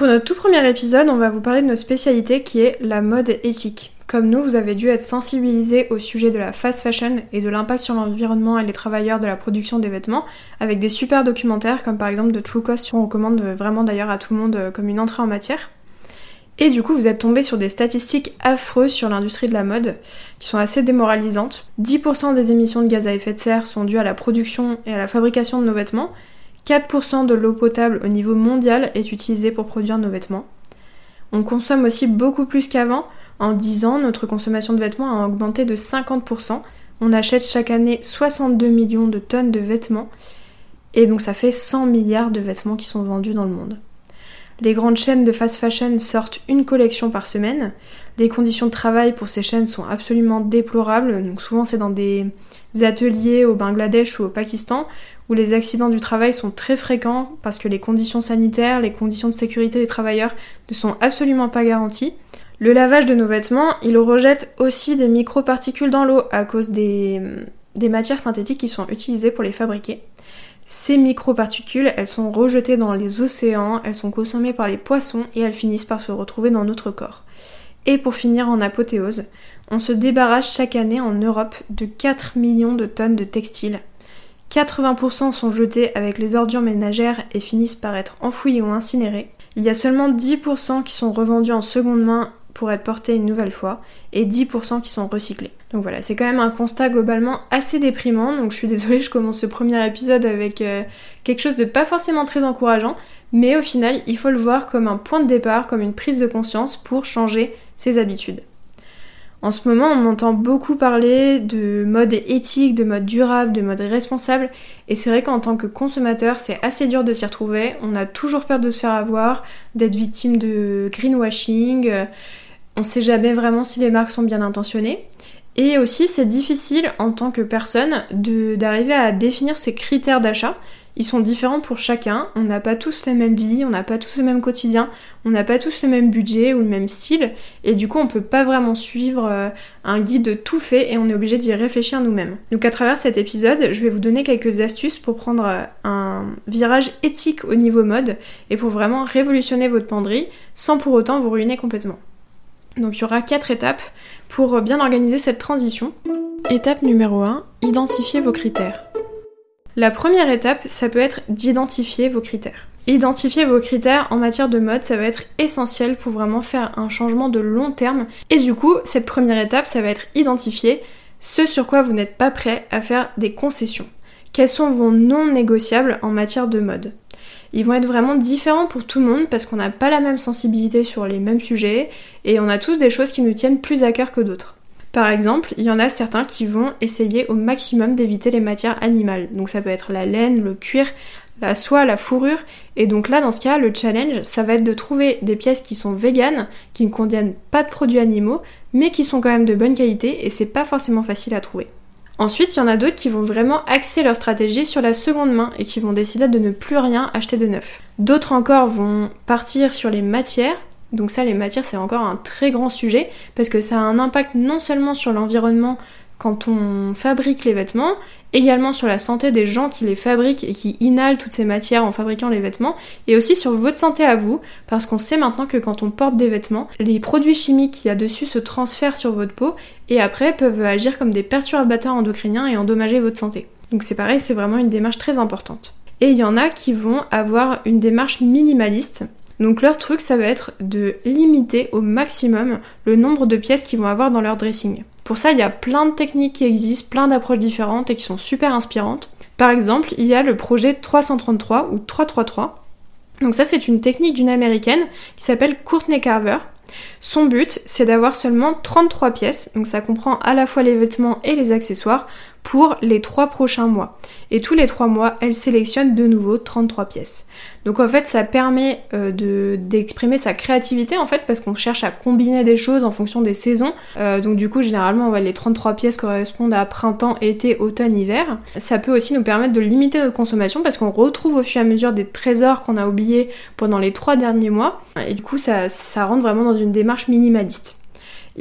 Pour notre tout premier épisode, on va vous parler de notre spécialité qui est la mode éthique. Comme nous, vous avez dû être sensibilisés au sujet de la fast fashion et de l'impact sur l'environnement et les travailleurs de la production des vêtements, avec des super documentaires comme par exemple de True Cost, qu'on recommande vraiment d'ailleurs à tout le monde euh, comme une entrée en matière. Et du coup, vous êtes tombé sur des statistiques affreuses sur l'industrie de la mode, qui sont assez démoralisantes. 10% des émissions de gaz à effet de serre sont dues à la production et à la fabrication de nos vêtements, 4% de l'eau potable au niveau mondial est utilisée pour produire nos vêtements. On consomme aussi beaucoup plus qu'avant. En 10 ans, notre consommation de vêtements a augmenté de 50%. On achète chaque année 62 millions de tonnes de vêtements. Et donc ça fait 100 milliards de vêtements qui sont vendus dans le monde. Les grandes chaînes de fast fashion sortent une collection par semaine. Les conditions de travail pour ces chaînes sont absolument déplorables. Donc souvent c'est dans des ateliers au Bangladesh ou au Pakistan où les accidents du travail sont très fréquents parce que les conditions sanitaires, les conditions de sécurité des travailleurs ne sont absolument pas garanties. Le lavage de nos vêtements, il rejette aussi des microparticules dans l'eau à cause des, matières synthétiques qui sont utilisées pour les fabriquer. Ces microparticules, elles sont rejetées dans les océans, elles sont consommées par les poissons et elles finissent par se retrouver dans notre corps. Et pour finir en apothéose, on se débarrasse chaque année en Europe de 4 millions de tonnes de textiles 80% sont jetés avec les ordures ménagères et finissent par être enfouis ou incinérés. Il y a seulement 10% qui sont revendus en seconde main pour être portés une nouvelle fois et 10% qui sont recyclés. Donc voilà, c'est quand même un constat globalement assez déprimant. Donc je suis désolée, je commence ce premier épisode avec euh, quelque chose de pas forcément très encourageant, mais au final, il faut le voir comme un point de départ, comme une prise de conscience pour changer ses habitudes. En ce moment, on entend beaucoup parler de mode éthique, de mode durable, de mode responsable, et c'est vrai qu'en tant que consommateur, c'est assez dur de s'y retrouver. On a toujours peur de se faire avoir, d'être victime de greenwashing. On sait jamais vraiment si les marques sont bien intentionnées. Et aussi, c'est difficile en tant que personne d'arriver à définir ses critères d'achat ils sont différents pour chacun, on n'a pas tous la même vie, on n'a pas tous le même quotidien, on n'a pas tous le même budget ou le même style, et du coup on peut pas vraiment suivre euh, un guide tout fait et on est obligé d'y réfléchir nous-mêmes. Donc à travers cet épisode, je vais vous donner quelques astuces pour prendre euh, un virage éthique au niveau mode et pour vraiment révolutionner votre penderie sans pour autant vous ruiner complètement. Donc il y aura quatre étapes pour bien organiser cette transition. Étape numéro 1, identifier vos critères. La première étape, ça peut être d'identifier vos critères. Identifier vos critères en matière de mode, ça va être essentiel pour vraiment faire un changement de long terme. Et du coup, cette première étape, ça va être identifier ce sur quoi vous n'êtes pas prêt à faire des concessions. Quels sont vos non négociables en matière de mode? Ils vont être vraiment différents pour tout le monde parce qu'on n'a pas la même sensibilité sur les mêmes sujets et on a tous des choses qui nous tiennent plus à cœur que d'autres. Par exemple, il y en a certains qui vont essayer au maximum d'éviter les matières animales. Donc ça peut être la laine, le cuir, la soie, la fourrure. Et donc là, dans ce cas, le challenge, ça va être de trouver des pièces qui sont véganes, qui ne contiennent pas de produits animaux, mais qui sont quand même de bonne qualité et c'est pas forcément facile à trouver. Ensuite, il y en a d'autres qui vont vraiment axer leur stratégie sur la seconde main et qui vont décider de ne plus rien acheter de neuf. D'autres encore vont partir sur les matières donc ça, les matières, c'est encore un très grand sujet parce que ça a un impact non seulement sur l'environnement quand on fabrique les vêtements, également sur la santé des gens qui les fabriquent et qui inhalent toutes ces matières en fabriquant les vêtements, et aussi sur votre santé à vous, parce qu'on sait maintenant que quand on porte des vêtements, les produits chimiques qu'il y a dessus se transfèrent sur votre peau et après peuvent agir comme des perturbateurs endocriniens et endommager votre santé. Donc c'est pareil, c'est vraiment une démarche très importante. Et il y en a qui vont avoir une démarche minimaliste, donc leur truc, ça va être de limiter au maximum le nombre de pièces qu'ils vont avoir dans leur dressing. Pour ça, il y a plein de techniques qui existent, plein d'approches différentes et qui sont super inspirantes. Par exemple, il y a le projet 333 ou 333. Donc ça, c'est une technique d'une américaine qui s'appelle Courtney Carver. Son but, c'est d'avoir seulement 33 pièces, donc ça comprend à la fois les vêtements et les accessoires, pour les trois prochains mois. Et tous les trois mois, elle sélectionne de nouveau 33 pièces. Donc en fait, ça permet euh, d'exprimer sa créativité en fait parce qu'on cherche à combiner des choses en fonction des saisons. Euh, donc du coup, généralement, les 33 pièces correspondent à printemps, été, automne, hiver. Ça peut aussi nous permettre de limiter notre consommation parce qu'on retrouve au fur et à mesure des trésors qu'on a oubliés pendant les trois derniers mois. Et du coup, ça, ça rentre vraiment dans une démarche minimaliste.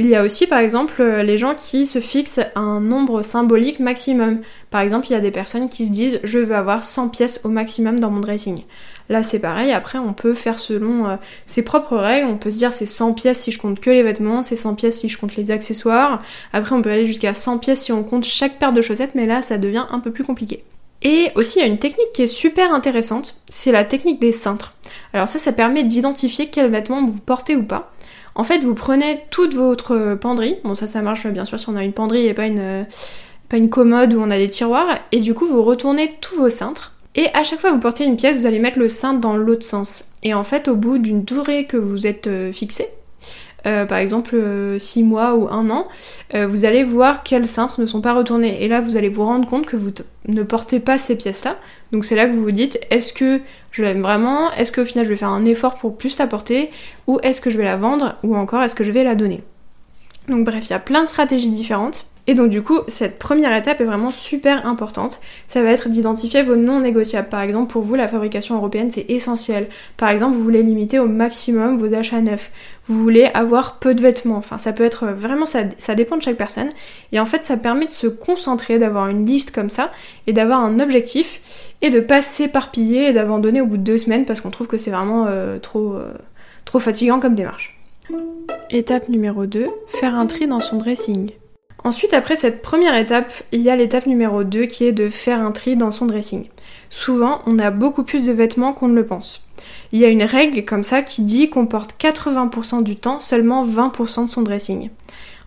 Il y a aussi par exemple euh, les gens qui se fixent un nombre symbolique maximum. Par exemple, il y a des personnes qui se disent je veux avoir 100 pièces au maximum dans mon dressing. Là c'est pareil, après on peut faire selon euh, ses propres règles, on peut se dire c'est 100 pièces si je compte que les vêtements, c'est 100 pièces si je compte les accessoires, après on peut aller jusqu'à 100 pièces si on compte chaque paire de chaussettes, mais là ça devient un peu plus compliqué. Et aussi il y a une technique qui est super intéressante, c'est la technique des cintres. Alors ça ça permet d'identifier quels vêtements vous portez ou pas. En fait, vous prenez toute votre penderie. Bon, ça, ça marche bien sûr si on a une penderie et pas une, pas une commode où on a des tiroirs. Et du coup, vous retournez tous vos cintres. Et à chaque fois que vous portez une pièce, vous allez mettre le cintre dans l'autre sens. Et en fait, au bout d'une durée que vous êtes euh, fixé, euh, par exemple 6 euh, mois ou 1 an, euh, vous allez voir quels cintres ne sont pas retournés. Et là, vous allez vous rendre compte que vous ne portez pas ces pièces-là. Donc c'est là que vous vous dites, est-ce que je l'aime vraiment? Est-ce qu'au final je vais faire un effort pour plus la porter? Ou est-ce que je vais la vendre? Ou encore est-ce que je vais la donner? Donc bref, il y a plein de stratégies différentes. Et donc du coup, cette première étape est vraiment super importante. Ça va être d'identifier vos non négociables. Par exemple, pour vous, la fabrication européenne, c'est essentiel. Par exemple, vous voulez limiter au maximum vos achats neufs. Vous voulez avoir peu de vêtements. Enfin, ça peut être vraiment, ça, ça dépend de chaque personne. Et en fait, ça permet de se concentrer, d'avoir une liste comme ça, et d'avoir un objectif, et de pas s'éparpiller et d'abandonner au bout de deux semaines parce qu'on trouve que c'est vraiment euh, trop, euh, trop fatigant comme démarche. Étape numéro 2, faire un tri dans son dressing. Ensuite, après cette première étape, il y a l'étape numéro 2 qui est de faire un tri dans son dressing. Souvent, on a beaucoup plus de vêtements qu'on ne le pense. Il y a une règle comme ça qui dit qu'on porte 80% du temps seulement 20% de son dressing.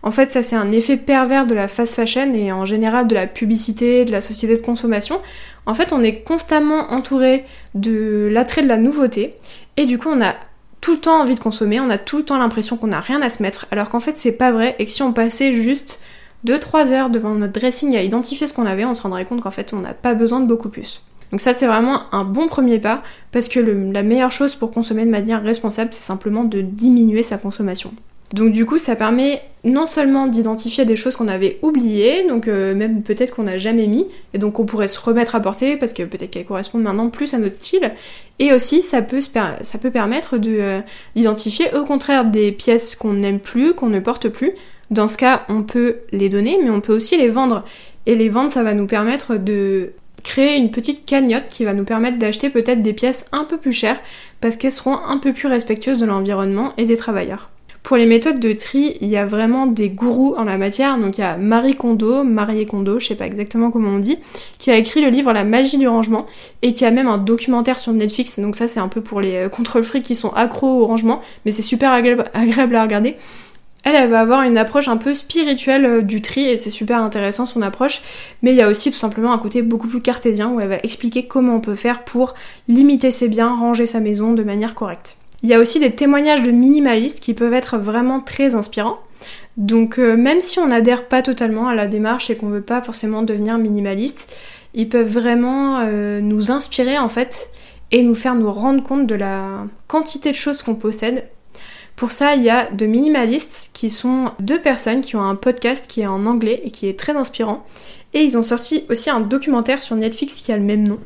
En fait, ça c'est un effet pervers de la fast fashion et en général de la publicité, de la société de consommation. En fait, on est constamment entouré de l'attrait de la nouveauté et du coup, on a tout le temps envie de consommer, on a tout le temps l'impression qu'on n'a rien à se mettre, alors qu'en fait, c'est pas vrai et que si on passait juste 2-3 heures devant notre dressing à identifier ce qu'on avait, on se rendrait compte qu'en fait on n'a pas besoin de beaucoup plus. Donc ça c'est vraiment un bon premier pas parce que la meilleure chose pour consommer de manière responsable c'est simplement de diminuer sa consommation. Donc du coup ça permet non seulement d'identifier des choses qu'on avait oubliées, donc euh, même peut-être qu'on n'a jamais mis, et donc on pourrait se remettre à porter parce que peut-être qu'elles correspondent maintenant plus à notre style, et aussi ça peut, ça peut permettre euh, d'identifier au contraire des pièces qu'on n'aime plus, qu'on ne porte plus, dans ce cas, on peut les donner, mais on peut aussi les vendre. Et les vendre, ça va nous permettre de créer une petite cagnotte qui va nous permettre d'acheter peut-être des pièces un peu plus chères parce qu'elles seront un peu plus respectueuses de l'environnement et des travailleurs. Pour les méthodes de tri, il y a vraiment des gourous en la matière. Donc il y a Marie Kondo, Marie Kondo, je sais pas exactement comment on dit, qui a écrit le livre La magie du rangement et qui a même un documentaire sur Netflix. Donc ça c'est un peu pour les euh, contrôle fric qui sont accros au rangement, mais c'est super agréable à regarder. Elle, va avoir une approche un peu spirituelle euh, du tri et c'est super intéressant son approche. Mais il y a aussi tout simplement un côté beaucoup plus cartésien où elle va expliquer comment on peut faire pour limiter ses biens, ranger sa maison de manière correcte. Il y a aussi des témoignages de minimalistes qui peuvent être vraiment très inspirants. Donc euh, même si on n'adhère pas totalement à la démarche et qu'on veut pas forcément devenir minimaliste, ils peuvent vraiment euh, nous inspirer en fait et nous faire nous rendre compte de la quantité de choses qu'on possède pour ça, il y a de minimalistes qui sont deux personnes qui ont un podcast qui est en anglais et qui est très inspirant. Et ils ont sorti aussi un documentaire sur Netflix qui a le même nom.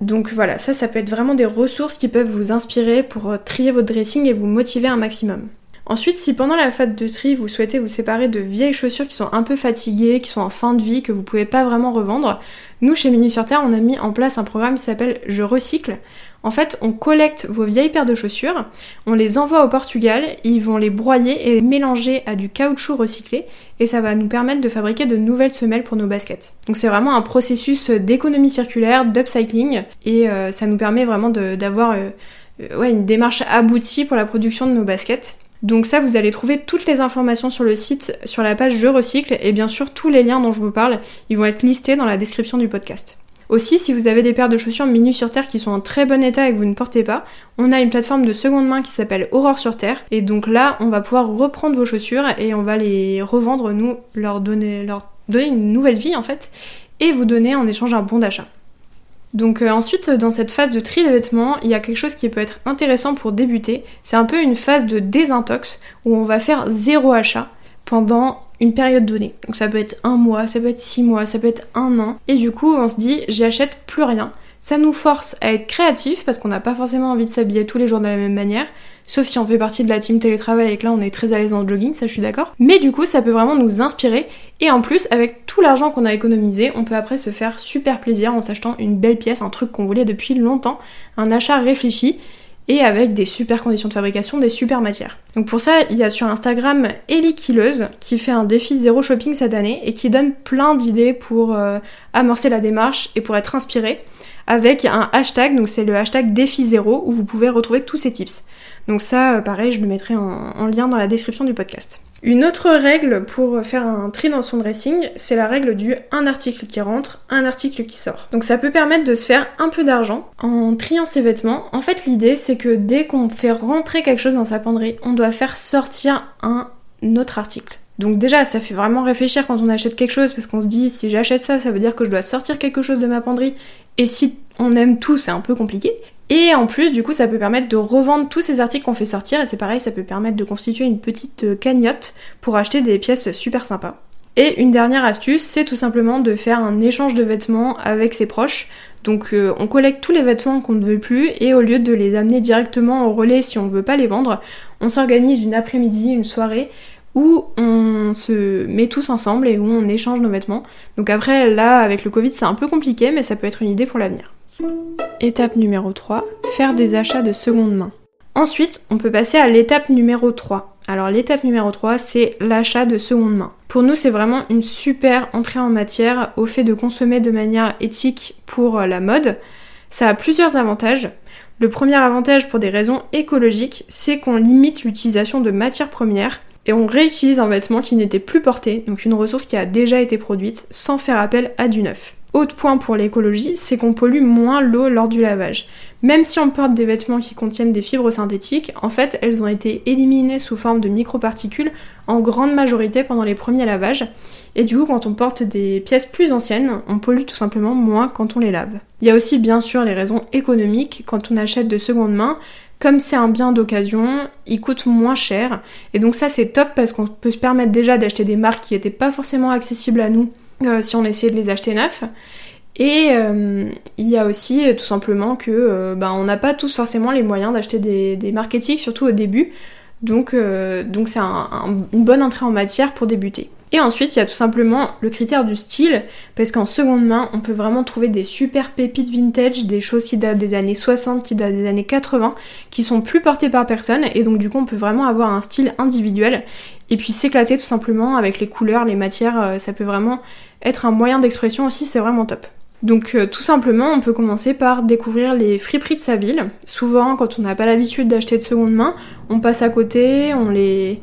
Donc voilà, ça, ça peut être vraiment des ressources qui peuvent vous inspirer pour euh, trier votre dressing et vous motiver un maximum. Ensuite, si pendant la phase de tri, vous souhaitez vous séparer de vieilles chaussures qui sont un peu fatiguées, qui sont en fin de vie, que vous pouvez pas vraiment revendre, nous, chez Minu sur Terre, on a mis en place un programme qui s'appelle Je recycle. En fait, on collecte vos vieilles paires de chaussures, on les envoie au Portugal, ils vont les broyer et mélanger à du caoutchouc recyclé, et ça va nous permettre de fabriquer de nouvelles semelles pour nos baskets. Donc c'est vraiment un processus d'économie circulaire, d'upcycling, et euh, ça nous permet vraiment d'avoir euh, une démarche aboutie pour la production de nos baskets. Donc ça, vous allez trouver toutes les informations sur le site, sur la page Je recycle, et bien sûr tous les liens dont je vous parle, ils vont être listés dans la description du podcast. Aussi, si vous avez des paires de chaussures Minu sur Terre qui sont en très bon état et que vous ne portez pas, on a une plateforme de seconde main qui s'appelle Aurore sur Terre. Et donc là, on va pouvoir reprendre vos chaussures et on va les revendre, nous, leur donner, leur donner une nouvelle vie en fait. et vous donner en échange un bon d'achat. Donc euh, ensuite, dans cette phase de tri des vêtements, il y a quelque chose qui peut être intéressant pour débuter. C'est un peu une phase de désintox où on va faire zéro achat pendant une période donnée. Donc ça peut être un mois, ça peut être six mois, ça peut être un an. Et du coup, on se dit, j'achète plus rien. Ça nous force à être créatif parce qu'on n'a pas forcément envie de s'habiller tous les jours de la même manière. Sauf si on fait partie de la team télétravail et que là on est très à l'aise en jogging, ça je suis d'accord. Mais du coup ça peut vraiment nous inspirer et en plus avec tout l'argent qu'on a économisé, on peut après se faire super plaisir en s'achetant une belle pièce, un truc qu'on voulait depuis longtemps, un achat réfléchi et avec des super conditions de fabrication, des super matières. Donc pour ça, il y a sur Instagram Ellie Killeuse qui fait un défi zéro shopping cette année et qui donne plein d'idées pour euh, amorcer la démarche et pour être inspiré avec un hashtag, donc c'est le hashtag défi zéro où vous pouvez retrouver tous ces tips. Donc ça, euh, pareil, je le mettrai en, lien dans la description du podcast. Une autre règle pour faire un tri dans son dressing, c'est la règle du un article qui rentre, un article qui sort. Donc ça peut permettre de se faire un peu d'argent en triant ses vêtements. En fait, l'idée c'est que dès qu'on fait rentrer quelque chose dans sa penderie, on doit faire sortir un autre article. Donc déjà, ça fait vraiment réfléchir quand on achète quelque chose parce qu'on se dit si j'achète ça, ça veut dire que je dois sortir quelque chose de ma penderie. Et si on aime tout, c'est un peu compliqué. Et en plus, du coup, ça peut permettre de revendre tous ces articles qu'on fait sortir. Et c'est pareil, ça peut permettre de constituer une petite euh, cagnotte pour acheter des pièces super sympas. Et une dernière astuce, c'est tout simplement de faire un échange de vêtements avec ses proches. Donc euh, on collecte tous les vêtements qu'on ne veut plus et au lieu de les amener directement au relais si on ne veut pas les vendre, on s'organise une après-midi, une soirée où on se met tous ensemble et où on échange nos vêtements. Donc après, là, avec le Covid, c'est un peu compliqué, mais ça peut être une idée pour l'avenir. Étape numéro 3, faire des achats de seconde main. Ensuite, on peut passer à l'étape numéro 3. Alors l'étape numéro 3, c'est l'achat de seconde main. Pour nous, c'est vraiment une super entrée en matière au fait de consommer de manière éthique pour la mode. Ça a plusieurs avantages. Le premier avantage pour des raisons écologiques, c'est qu'on limite l'utilisation de matières premières et on réutilise un vêtement qui n'était plus porté, donc une ressource qui a déjà été produite, sans faire appel à du neuf. Autre point pour l'écologie, c'est qu'on pollue moins l'eau lors du lavage. Même si on porte des vêtements qui contiennent des fibres synthétiques, en fait, elles ont été éliminées sous forme de microparticules en grande majorité pendant les premiers lavages. Et du coup, quand on porte des pièces plus anciennes, on pollue tout simplement moins quand on les lave. Il y a aussi bien sûr les raisons économiques quand on achète de seconde main, comme c'est un bien d'occasion, il coûte moins cher. Et donc ça c'est top parce qu'on peut se permettre déjà d'acheter des marques qui n'étaient pas forcément accessibles à nous euh, si on essayait de les acheter neufs. Et euh, il y a aussi euh, tout simplement que bah, on n'a pas tous forcément les moyens d'acheter des, éthiques, surtout au début. Donc c'est une bonne entrée en matière pour débuter. Et ensuite, il y a tout simplement le critère du style, parce qu'en seconde main, on peut vraiment trouver des super pépites vintage, des choses qui datent des années 60, qui datent des années 80, qui sont plus portées par personne, et donc du coup, on peut vraiment avoir un style individuel, et puis s'éclater tout simplement avec les couleurs, les matières, euh, ça peut vraiment être un moyen d'expression aussi, c'est vraiment top. Donc euh, tout simplement, on peut commencer par découvrir les friperies de sa ville. Souvent, quand on n'a pas l'habitude d'acheter de seconde main, on passe à côté, on les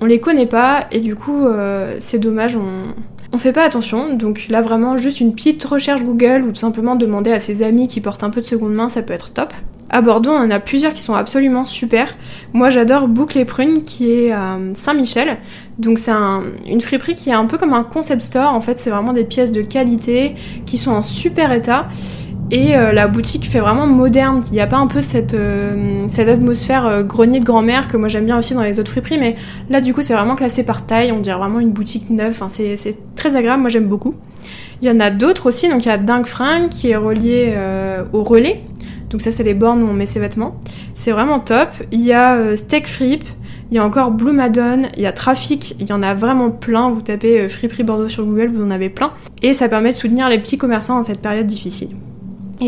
on les connaît pas et du coup euh, c'est dommage, on, on fait pas attention. Donc là vraiment juste une petite recherche Google ou tout simplement demander à ses amis qui portent un peu de seconde main, ça peut être top. À Bordeaux, on en a plusieurs qui sont absolument super. Moi, j'adore Boucle et Prune qui est à Saint-Michel. Donc, c'est une friperie qui est un peu comme un concept store. En fait, c'est vraiment des pièces de qualité qui sont en super état. Et euh, la boutique fait vraiment moderne. Il n'y a pas un peu cette, euh, atmosphère euh, grenier de grand-mère que moi j'aime bien aussi dans les autres friperies, mais là du coup c'est vraiment classé par taille. On dirait vraiment une boutique neuve. Enfin, c'est très agréable. Moi j'aime beaucoup. Il y en a d'autres aussi. Donc il y a Dingue Fringue qui est relié au relais. Donc ça c'est les bornes où on met ses vêtements. C'est vraiment top. Il y a Steak Frip. Il y a encore Blue Madone, il y a Trafic, il y en a vraiment plein. Vous tapez Friperie Bordeaux sur Google, vous en avez plein. Et ça permet de soutenir les petits commerçants en cette période difficile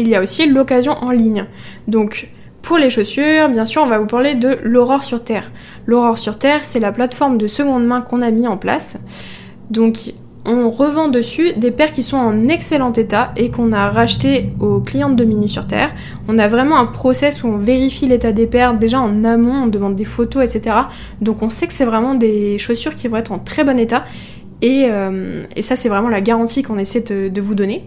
il y a aussi l'occasion en ligne. Donc pour les chaussures, bien sûr, on va vous parler de l'Aurore sur Terre. L'Aurore sur Terre, c'est la plateforme de seconde main qu'on a mis en place. Donc on revend dessus des paires qui sont en excellent état et qu'on a racheté aux clientes de Minu sur Terre. On a vraiment un process où on vérifie l'état des paires déjà en amont, on demande des photos, etc. Donc on sait que c'est vraiment des chaussures qui vont être en très bon état et, euh, ça c'est vraiment la garantie qu'on essaie de vous donner.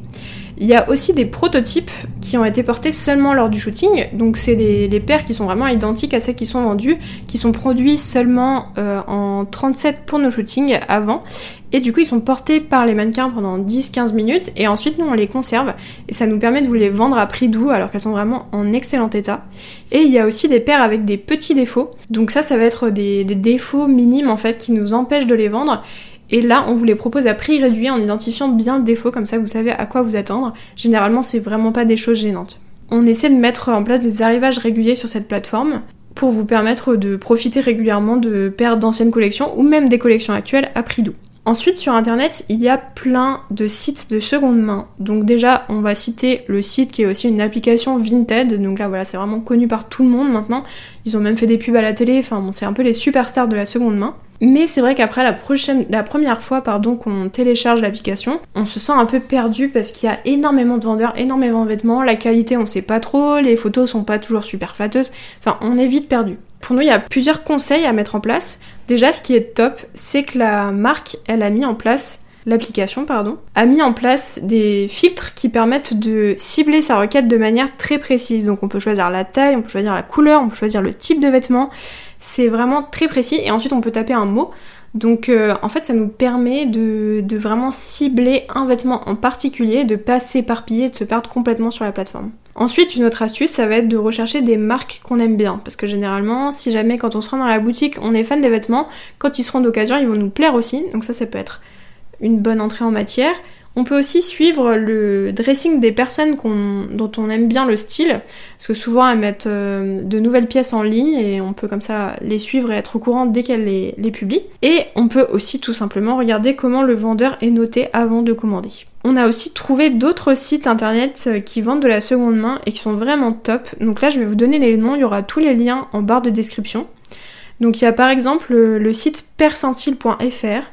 Il y a aussi des prototypes qui ont été portés seulement lors du shooting, donc c'est les, paires qui sont vraiment identiques à celles qui sont vendues, qui sont produits seulement euh, en 37 pour nos shootings avant, et du coup ils sont portés par les mannequins pendant 10-15 minutes, et ensuite nous on les conserve, et ça nous permet de vous les vendre à prix doux alors qu'elles sont vraiment en excellent état. Et il y a aussi des paires avec des petits défauts, donc ça ça va être des défauts minimes en fait qui nous empêchent de les vendre, et là, on vous les propose à prix réduit en identifiant bien le défaut, comme ça vous savez à quoi vous attendre. Généralement, c'est vraiment pas des choses gênantes. On essaie de mettre en place des arrivages réguliers sur cette plateforme pour vous permettre de profiter régulièrement de paires d'anciennes collections ou même des collections actuelles à prix doux. Ensuite, sur internet, il y a plein de sites de seconde main. Donc, déjà, on va citer le site qui est aussi une application Vinted. Donc là, voilà, c'est vraiment connu par tout le monde maintenant. Ils ont même fait des pubs à la télé. Enfin, bon, c'est un peu les superstars de la seconde main. Mais c'est vrai qu'après la, prochaine, la première fois pardon, qu'on télécharge l'application, on se sent un peu perdu parce qu'il y a énormément de vendeurs, énormément de vêtements, la qualité on sait pas trop, les photos sont pas toujours super flatteuses, enfin on est vite perdu. Pour nous, il y a plusieurs conseils à mettre en place. Déjà, ce qui est top, c'est que la marque, elle a mis en place l'application, pardon, a mis en place des filtres qui permettent de cibler sa requête de manière très précise. Donc on peut choisir la taille, on peut choisir la couleur, on peut choisir le type de vêtement. C'est vraiment très précis et ensuite on peut taper un mot. Donc euh, en fait ça nous permet de, vraiment cibler un vêtement en particulier, de pas s'éparpiller, de se perdre complètement sur la plateforme. Ensuite, une autre astuce, ça va être de rechercher des marques qu'on aime bien. Parce que généralement, si jamais quand on se rend dans la boutique, on est fan des vêtements, quand ils seront d'occasion, ils vont nous plaire aussi. Donc ça, ça peut être une bonne entrée en matière. On peut aussi suivre le dressing des personnes dont on aime bien le style, parce que souvent elles mettent euh, de nouvelles pièces en ligne et on peut comme ça les suivre et être au courant dès qu'elles les, publient. Et on peut aussi tout simplement regarder comment le vendeur est noté avant de commander. On a aussi trouvé d'autres sites internet euh, qui vendent de la seconde main et qui sont vraiment top. Donc là je vais vous donner les noms, il y aura tous les liens en barre de description. Donc il y a par exemple le site percentile.fr,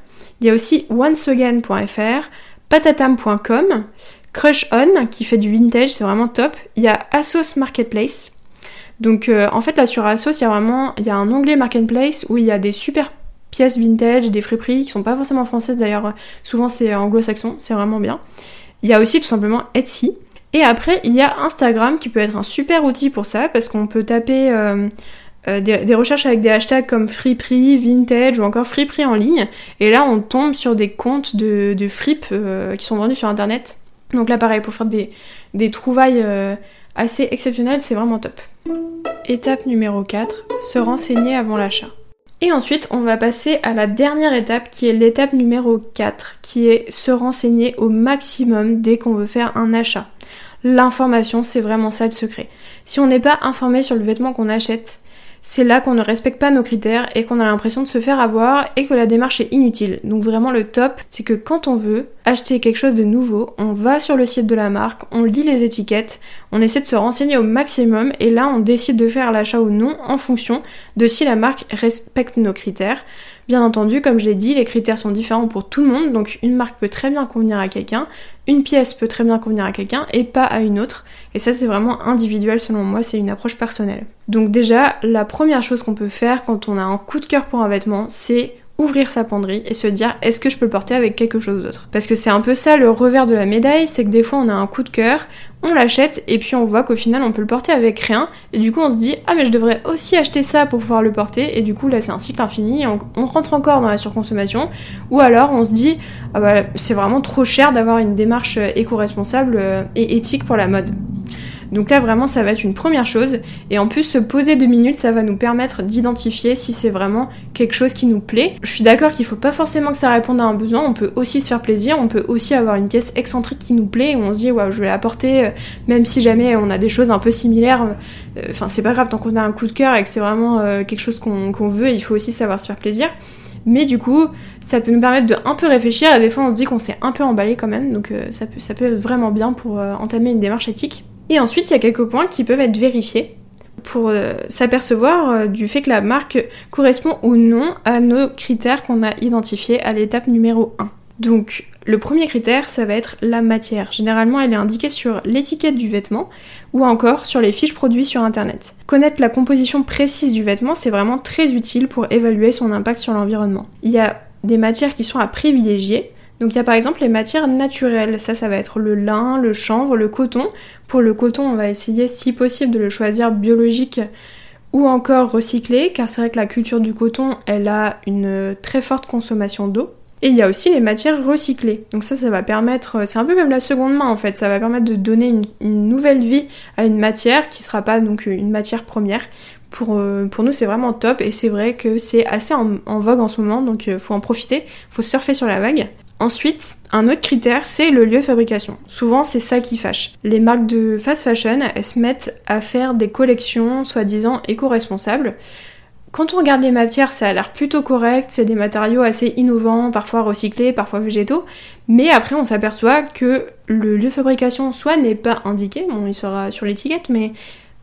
il y a aussi onceagain.fr, patatam.com, Crush On qui fait du vintage, c'est vraiment top. Il y a Asos Marketplace. Donc euh, en fait là sur Asos, il y a vraiment il y a un onglet Marketplace où il y a des super pièces vintage, des friperies qui sont pas forcément françaises d'ailleurs, souvent c'est anglo-saxon, c'est vraiment bien. Il y a aussi tout simplement Etsy. Et après, il y a Instagram qui peut être un super outil pour ça parce qu'on peut taper euh, euh, des, recherches avec des hashtags comme friperie, vintage ou encore friperie en ligne. Et là, on tombe sur des comptes de, de fripes euh, qui sont vendus sur internet. Donc là, pareil, pour faire des, des trouvailles euh, assez exceptionnelles, c'est vraiment top. Étape numéro 4, se renseigner avant l'achat. Et ensuite, on va passer à la dernière étape qui est l'étape numéro 4, qui est se renseigner au maximum dès qu'on veut faire un achat. L'information, c'est vraiment ça le secret. Si on n'est pas informé sur le vêtement qu'on achète, c'est là qu'on ne respecte pas nos critères et qu'on a l'impression de se faire avoir et que la démarche est inutile. Donc vraiment le top, c'est que quand on veut acheter quelque chose de nouveau, on va sur le site de la marque, on lit les étiquettes, on essaie de se renseigner au maximum et là on décide de faire l'achat ou non en fonction de si la marque respecte nos critères. Bien entendu, comme je l'ai dit, les critères sont différents pour tout le monde, donc une marque peut très bien convenir à quelqu'un, une pièce peut très bien convenir à quelqu'un et pas à une autre. Et ça, c'est vraiment individuel selon moi, c'est une approche personnelle. Donc déjà, la première chose qu'on peut faire quand on a un coup de cœur pour un vêtement, c'est ouvrir sa penderie et se dire est-ce que je peux le porter avec quelque chose d'autre? Parce que c'est un peu ça le revers de la médaille, c'est que des fois on a un coup de cœur, on l'achète et puis on voit qu'au final on peut le porter avec rien. Et du coup on se dit ah mais je devrais aussi acheter ça pour pouvoir le porter. Et du coup là c'est un cycle infini, on, rentre encore dans la surconsommation. Ou alors on se dit ah bah c'est vraiment trop cher d'avoir une démarche éco-responsable euh, et éthique pour la mode. Donc là vraiment ça va être une première chose et en plus se poser deux minutes ça va nous permettre d'identifier si c'est vraiment quelque chose qui nous plaît. Je suis d'accord qu'il faut pas forcément que ça réponde à un besoin, on peut aussi se faire plaisir, on peut aussi avoir une pièce excentrique qui nous plaît où on se dit waouh je vais la porter euh, même si jamais on a des choses un peu similaires. Euh, enfin c'est pas grave tant qu'on a un coup de cœur et que c'est vraiment euh, quelque chose qu'on veut, il faut aussi savoir se faire plaisir. Mais du coup, ça peut nous permettre de un peu réfléchir et des fois on se dit qu'on s'est un peu emballé quand même, donc ça, peut, ça peut être vraiment bien pour entamer une démarche éthique. Et ensuite, il y a quelques points qui peuvent être vérifiés pour euh, s'apercevoir euh, du fait que la marque correspond ou non à nos critères qu'on a identifiés à l'étape numéro 1. Donc, le premier critère, ça va être la matière. Généralement, elle est indiquée sur l'étiquette du vêtement ou encore sur les fiches produits sur Internet. Connaître la composition précise du vêtement, c'est vraiment très utile pour évaluer son impact sur l'environnement. Il y a des matières qui sont à privilégier, Donc il y a par exemple les matières naturelles, ça ça va être le lin, le chanvre, le coton. Pour le coton, on va essayer si possible de le choisir biologique ou encore recyclé, car c'est vrai que la culture du coton, elle a une très forte consommation d'eau. Et il y a aussi les matières recyclées. Donc ça, ça va permettre, c'est un peu comme la seconde main en fait, ça va permettre de donner une, nouvelle vie à une matière qui sera pas donc une matière première. Pour, euh, nous, c'est vraiment top et c'est vrai que c'est assez en, vogue en ce moment, donc euh, faut en profiter, faut surfer sur la vague. Ensuite, un autre critère, c'est le lieu de fabrication. Souvent, c'est ça qui fâche. Les marques de fast fashion, elles se mettent à faire des collections soi-disant éco-responsables. Quand on regarde les matières, ça a l'air plutôt correct, c'est des matériaux assez innovants, parfois recyclés, parfois végétaux, mais après on s'aperçoit que le lieu de fabrication soit n'est pas indiqué, bon il sera sur l'étiquette, mais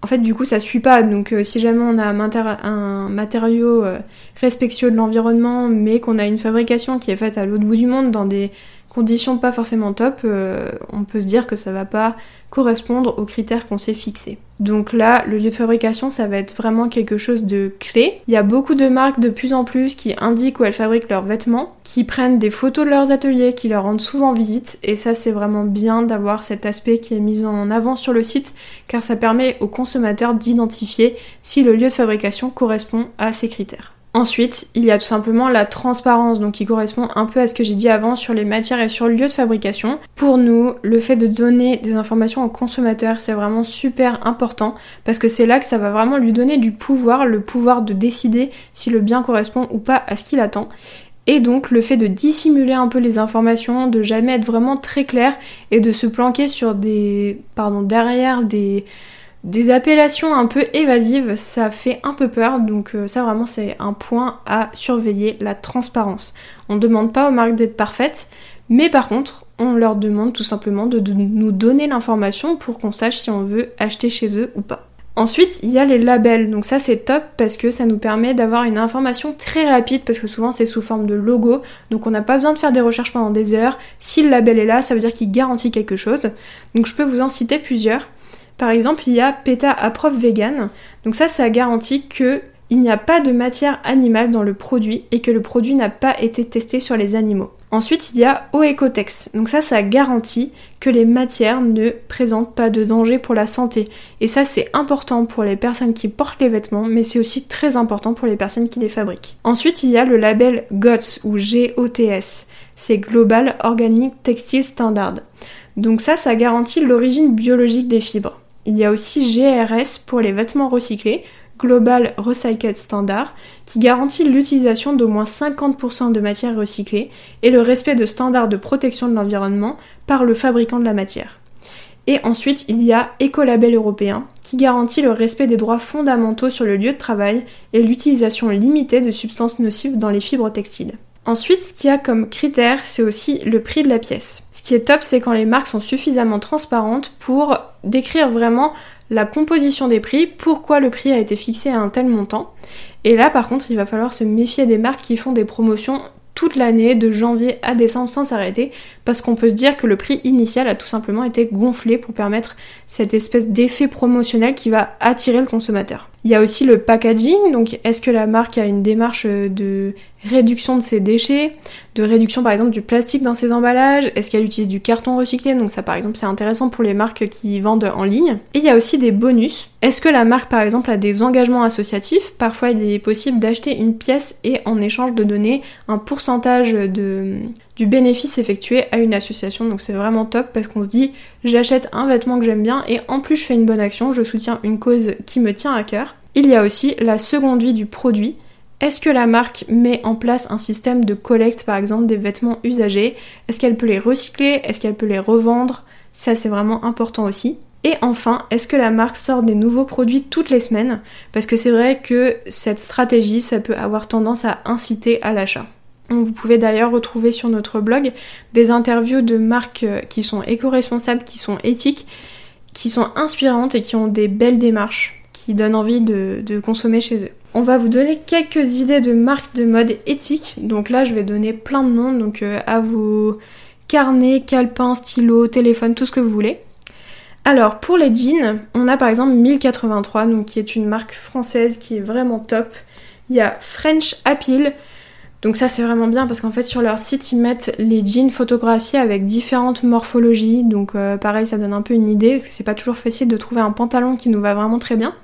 en fait, du coup, ça suit pas. Donc, euh, si jamais on a un, matériau euh, respectueux de l'environnement, mais qu'on a une fabrication qui est faite à l'autre bout du monde dans des conditions pas forcément top, euh, on peut se dire que ça va pas correspondre aux critères qu'on s'est fixés. Donc là, le lieu de fabrication, ça va être vraiment quelque chose de clé. Il y a beaucoup de marques de plus en plus qui indiquent où elles fabriquent leurs vêtements, qui prennent des photos de leurs ateliers, qui leur rendent souvent visite, et ça c'est vraiment bien d'avoir cet aspect qui est mis en avant sur le site, car ça permet aux consommateurs d'identifier si le lieu de fabrication correspond à ces critères. Ensuite, il y a tout simplement la transparence, donc qui correspond un peu à ce que j'ai dit avant sur les matières et sur le lieu de fabrication. Pour nous, le fait de donner des informations aux consommateurs, c'est vraiment super important parce que c'est là que ça va vraiment lui donner du pouvoir, le pouvoir de décider si le bien correspond ou pas à ce qu'il attend. Et donc le fait de dissimuler un peu les informations, de jamais être vraiment très clair et de se planquer sur des. pardon, derrière des des appellations un peu évasives, ça fait un peu peur, donc euh, ça vraiment c'est un point à surveiller, la transparence. On ne demande pas aux marques d'être parfaites, mais par contre, on leur demande tout simplement de, nous donner l'information pour qu'on sache si on veut acheter chez eux ou pas. Ensuite, il y a les labels. Donc ça c'est top parce que ça nous permet d'avoir une information très rapide parce que souvent c'est sous forme de logo. Donc on n'a pas besoin de faire des recherches pendant des heures. Si le label est là, ça veut dire qu'il garantit quelque chose. Donc je peux vous en citer plusieurs. Par exemple, il y a PETA Approve Vegan. Donc ça, ça garantit que il n'y a pas de matière animale dans le produit et que le produit n'a pas été testé sur les animaux. Ensuite, il y a Oecotex. Donc ça, ça garantit que les matières ne présentent pas de danger pour la santé. Et ça, c'est important pour les personnes qui portent les vêtements, mais c'est aussi très important pour les personnes qui les fabriquent. Ensuite, il y a le label GOTS ou GOTS. C'est Global Organic Textile Standard. Donc ça, ça garantit l'origine biologique des fibres. Il y a aussi GRS pour les vêtements recyclés, Global Recycled Standard, qui garantit l'utilisation d'au moins 50% de matières recyclées et le respect de standards de protection de l'environnement par le fabricant de la matière. Et ensuite, il y a Écolabel européen, qui garantit le respect des droits fondamentaux sur le lieu de travail et l'utilisation limitée de substances nocives dans les fibres textiles. Ensuite, ce qu'il y a comme critère, c'est aussi le prix de la pièce. Ce qui est top, c'est quand les marques sont suffisamment transparentes pour décrire vraiment la composition des prix, pourquoi le prix a été fixé à un tel montant. Et là, par contre, il va falloir se méfier des marques qui font des promotions toute l'année, de janvier à décembre sans s'arrêter, parce qu'on peut se dire que le prix initial a tout simplement été gonflé pour permettre cette espèce d'effet promotionnel qui va attirer le consommateur. Il y a aussi le packaging, donc est-ce que la marque a une démarche de réduction de ses déchets, de réduction par exemple du plastique dans ses emballages, est-ce qu'elle utilise du carton recyclé, donc ça par exemple c'est intéressant pour les marques qui vendent en ligne. Et il y a aussi des bonus. Est-ce que la marque par exemple a des engagements associatifs? Parfois il est possible d'acheter une pièce et en échange de donner un pourcentage de, du bénéfice effectué à une association. Donc c'est vraiment top parce qu'on se dit j'achète un vêtement que j'aime bien et en plus je fais une bonne action, je soutiens une cause qui me tient à cœur. Il y a aussi la seconde vie du produit. Est-ce que la marque met en place un système de collecte par exemple des vêtements usagés? Est-ce qu'elle peut les recycler? Est-ce qu'elle peut les revendre? Ça c'est vraiment important aussi. Et enfin, est-ce que la marque sort des nouveaux produits toutes les semaines? Parce que c'est vrai que cette stratégie, ça peut avoir tendance à inciter à l'achat. Vous pouvez d'ailleurs retrouver sur notre blog des interviews de marques euh, qui sont éco-responsables, qui sont éthiques, qui sont inspirantes et qui ont des belles démarches, qui donnent envie de, consommer chez eux. On va vous donner quelques idées de marques de mode éthiques. Donc là, je vais donner plein de noms, donc euh, à vos carnets, calepins, stylos, téléphones, tout ce que vous voulez. Alors pour les jeans, on a par exemple 1083, donc qui est une marque française qui est vraiment top. Il y a French Appeal, Donc ça c'est vraiment bien parce qu'en fait sur leur site ils mettent les jeans photographiés avec différentes morphologies. Donc euh, pareil ça donne un peu une idée parce que c'est pas toujours facile de trouver un pantalon qui nous va vraiment très bien.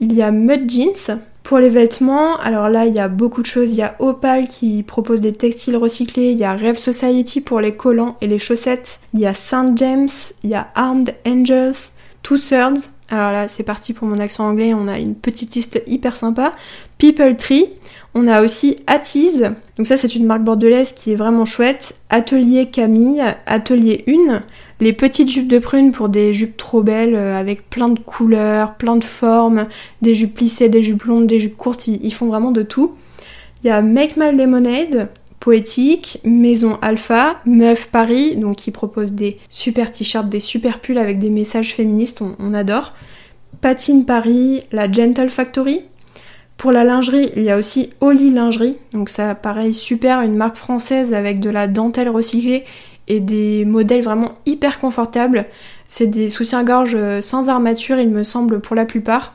Il y a Mud Jeans. Pour les vêtements, alors là il y a beaucoup de choses. Il y a Opal qui propose des textiles recyclés, il y a Rev Society pour les collants et les chaussettes, il y a Saint James, il y a Armed Angels, Two Thirds. Alors là c'est parti pour mon accent anglais, on a une petite liste hyper sympa. People Tree. On a aussi Attise, donc ça c'est une marque bordelaise qui est vraiment chouette. Atelier Camille, Atelier 1, les petites jupes de prune pour des jupes trop belles euh, avec plein de couleurs, plein de formes, des jupes plissées, des jupes longues, des jupes courtes, ils, font vraiment de tout. Il y a Make My Lemonade, Poétique, Maison Alpha, Meuf Paris, donc qui propose des super t-shirts, des super pulls avec des messages féministes, on adore. Patine Paris, la Gentle Factory, pour la lingerie, il y a aussi Oli Lingerie, donc ça pareil super, une marque française avec de la dentelle recyclée et des modèles vraiment hyper confortables. C'est des soutiens-gorge euh, sans armature, il me semble, pour la plupart.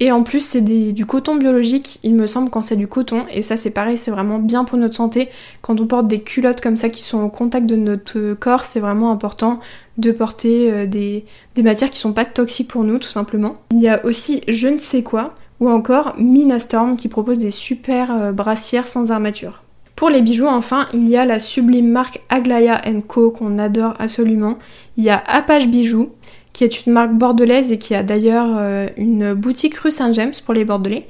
Et en plus, c'est du coton biologique, il me semble, quand c'est du coton. Et ça, c'est pareil, c'est vraiment bien pour notre santé. Quand on porte des culottes comme ça qui sont au contact de notre corps, c'est vraiment important de porter euh, des, des matières qui sont pas toxiques pour nous, tout simplement. Il y a aussi je ne sais quoi ou encore Minastorm qui propose des super euh, brassières sans armature. Pour les bijoux, enfin, il y a la sublime marque Aglaya Co qu'on adore absolument. Il y a Apache Bijoux, qui est une marque bordelaise et qui a d'ailleurs euh, une boutique rue Saint-James pour les Bordelais.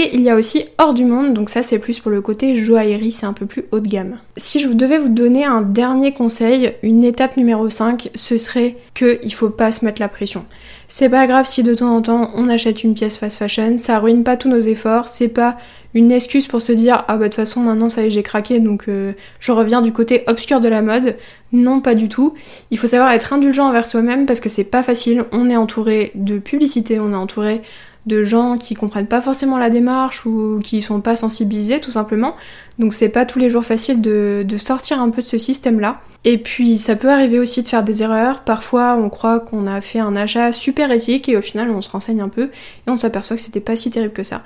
Et il y a aussi Hors du Monde, donc ça c'est plus pour le côté joaillerie, c'est un peu plus haut de gamme. Si je devais vous donner un dernier conseil, une étape numéro 5, ce serait qu'il faut pas se mettre la pression. C'est pas grave si de temps en temps on achète une pièce fast fashion, ça ruine pas tous nos efforts, c'est pas une excuse pour se dire ah bah de toute façon maintenant ça y est j'ai craqué donc euh, je reviens du côté obscur de la mode. Non pas du tout. Il faut savoir être indulgent envers soi-même parce que c'est pas facile. On est entouré de publicité, on est entouré de gens qui comprennent pas forcément la démarche ou qui sont pas sensibilisés tout simplement. Donc c'est pas tous les jours facile de, sortir un peu de ce système-là. Et puis ça peut arriver aussi de faire des erreurs. Parfois on croit qu'on a fait un achat super éthique et au final on se renseigne un peu et on s'aperçoit que c'était pas si terrible que ça.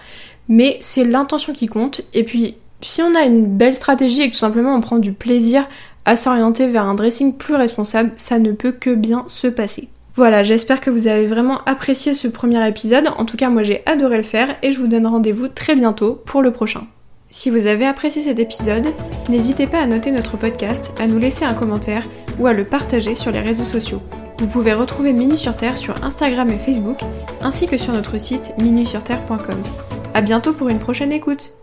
Mais c'est l'intention qui compte. Et puis si on a une belle stratégie et que tout simplement on prend du plaisir à s'orienter vers un dressing plus responsable, ça ne peut que bien se passer. Voilà, j'espère que vous avez vraiment apprécié ce premier épisode. En tout cas, moi j'ai adoré le faire et je vous donne rendez-vous très bientôt pour le prochain. Si vous avez apprécié cet épisode, n'hésitez pas à noter notre podcast, à nous laisser un commentaire ou à le partager sur les réseaux sociaux. Vous pouvez retrouver Minu sur Terre sur Instagram et Facebook, ainsi que sur notre site minusurterre.com. A bientôt pour une prochaine écoute